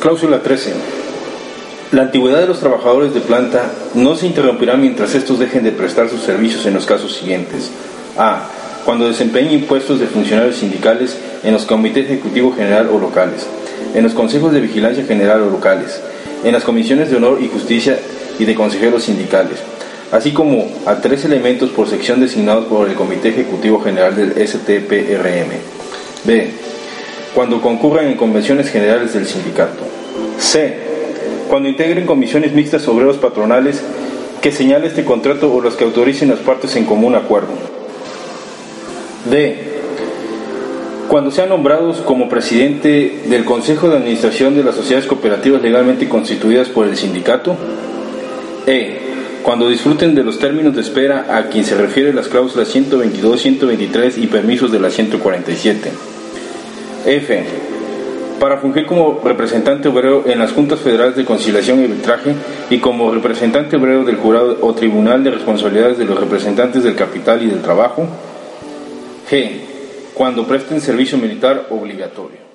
Cláusula 13. La antigüedad de los trabajadores de planta no se interrumpirá mientras estos dejen de prestar sus servicios en los casos siguientes. A. Cuando desempeñen puestos de funcionarios sindicales en los comités ejecutivo general o locales, en los consejos de vigilancia general o locales, en las comisiones de honor y justicia y de consejeros sindicales, así como a tres elementos por sección designados por el Comité Ejecutivo General del STPRM. B. Cuando concurran en convenciones generales del sindicato. C. Cuando integren comisiones mixtas obreros patronales que señale este contrato o los que autoricen las partes en común acuerdo. D. Cuando sean nombrados como presidente del Consejo de Administración de las Sociedades Cooperativas legalmente constituidas por el sindicato. E. Cuando disfruten de los términos de espera a quien se refiere las cláusulas 122, 123 y permisos de la 147. F. Para fungir como representante obrero en las juntas federales de conciliación y arbitraje y como representante obrero del jurado o tribunal de responsabilidades de los representantes del capital y del trabajo. G. Cuando presten servicio militar obligatorio.